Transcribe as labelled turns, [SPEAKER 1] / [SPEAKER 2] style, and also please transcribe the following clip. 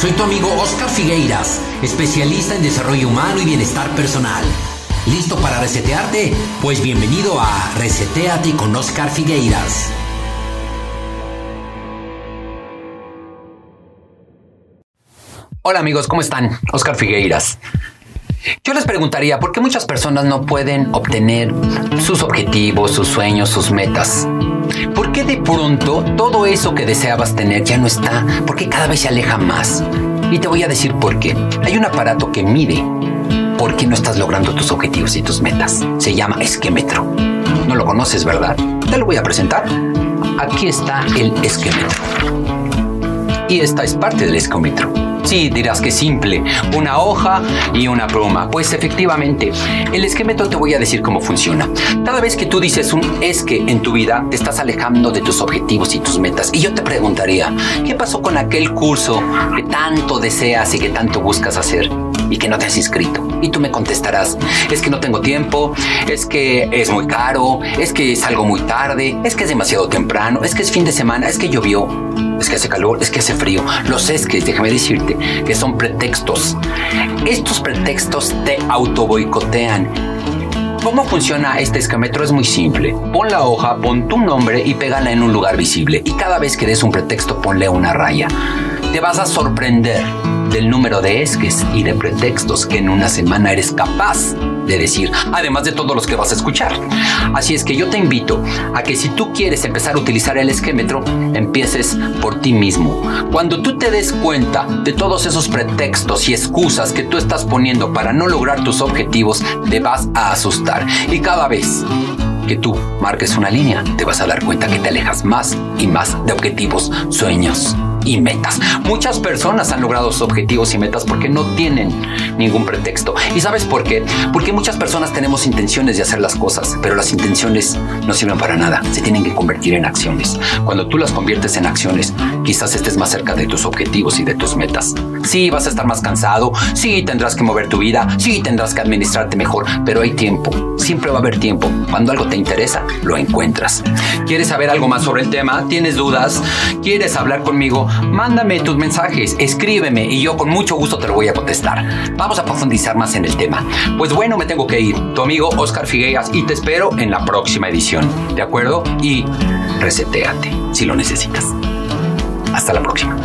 [SPEAKER 1] Soy tu amigo Oscar Figueiras, especialista en desarrollo humano y bienestar personal. ¿Listo para resetearte? Pues bienvenido a Reseteate con Oscar Figueiras. Hola amigos, ¿cómo están? Oscar Figueiras. Yo les preguntaría, ¿por qué muchas personas no pueden obtener sus objetivos, sus sueños, sus metas? ¿Por qué de pronto todo eso que deseabas tener ya no está? ¿Por qué cada vez se aleja más? Y te voy a decir por qué. Hay un aparato que mide por qué no estás logrando tus objetivos y tus metas. Se llama esquemetro. No lo conoces, ¿verdad? Te lo voy a presentar. Aquí está el esquemetro. Y esta es parte del esquemetro. Sí, dirás que simple, una hoja y una pluma. Pues efectivamente, el esquemetro te voy a decir cómo funciona. Cada vez que tú dices un esque en tu vida, te estás alejando de tus objetivos y tus metas. Y yo te preguntaría, ¿qué pasó con aquel curso que tanto deseas y que tanto buscas hacer? y que no te has inscrito. Y tú me contestarás, es que no tengo tiempo, es que es muy caro, es que salgo muy tarde, es que es demasiado temprano, es que es fin de semana, es que llovió es que hace calor, es que hace frío. Los es que, déjame decirte, que son pretextos. Estos pretextos te auto boicotean. ¿Cómo funciona este esquemetro? Es muy simple. Pon la hoja, pon tu nombre y pégala en un lugar visible. Y cada vez que des un pretexto, ponle una raya. Te vas a sorprender del número de esques y de pretextos que en una semana eres capaz de decir, además de todos los que vas a escuchar. Así es que yo te invito a que si tú quieres empezar a utilizar el esquemetro, empieces por ti mismo. Cuando tú te des cuenta de todos esos pretextos y excusas que tú estás poniendo para no lograr tus objetivos, te vas a asustar. Y cada vez que tú marques una línea, te vas a dar cuenta que te alejas más y más de objetivos, sueños y metas. Muchas personas han logrado sus objetivos y metas porque no tienen ningún pretexto. ¿Y sabes por qué? Porque muchas personas tenemos intenciones de hacer las cosas, pero las intenciones no sirven para nada. Se tienen que convertir en acciones. Cuando tú las conviertes en acciones, quizás estés más cerca de tus objetivos y de tus metas. Sí, vas a estar más cansado, sí, tendrás que mover tu vida, sí, tendrás que administrarte mejor, pero hay tiempo. Siempre va a haber tiempo. Cuando algo te interesa, lo encuentras. ¿Quieres saber algo más sobre el tema? ¿Tienes dudas? ¿Quieres hablar conmigo? Mándame tus mensajes, escríbeme y yo con mucho gusto te lo voy a contestar. Vamos a profundizar más en el tema. Pues bueno, me tengo que ir. Tu amigo Oscar Figueras y te espero en la próxima edición. ¿De acuerdo? Y reseteate si lo necesitas. Hasta la próxima.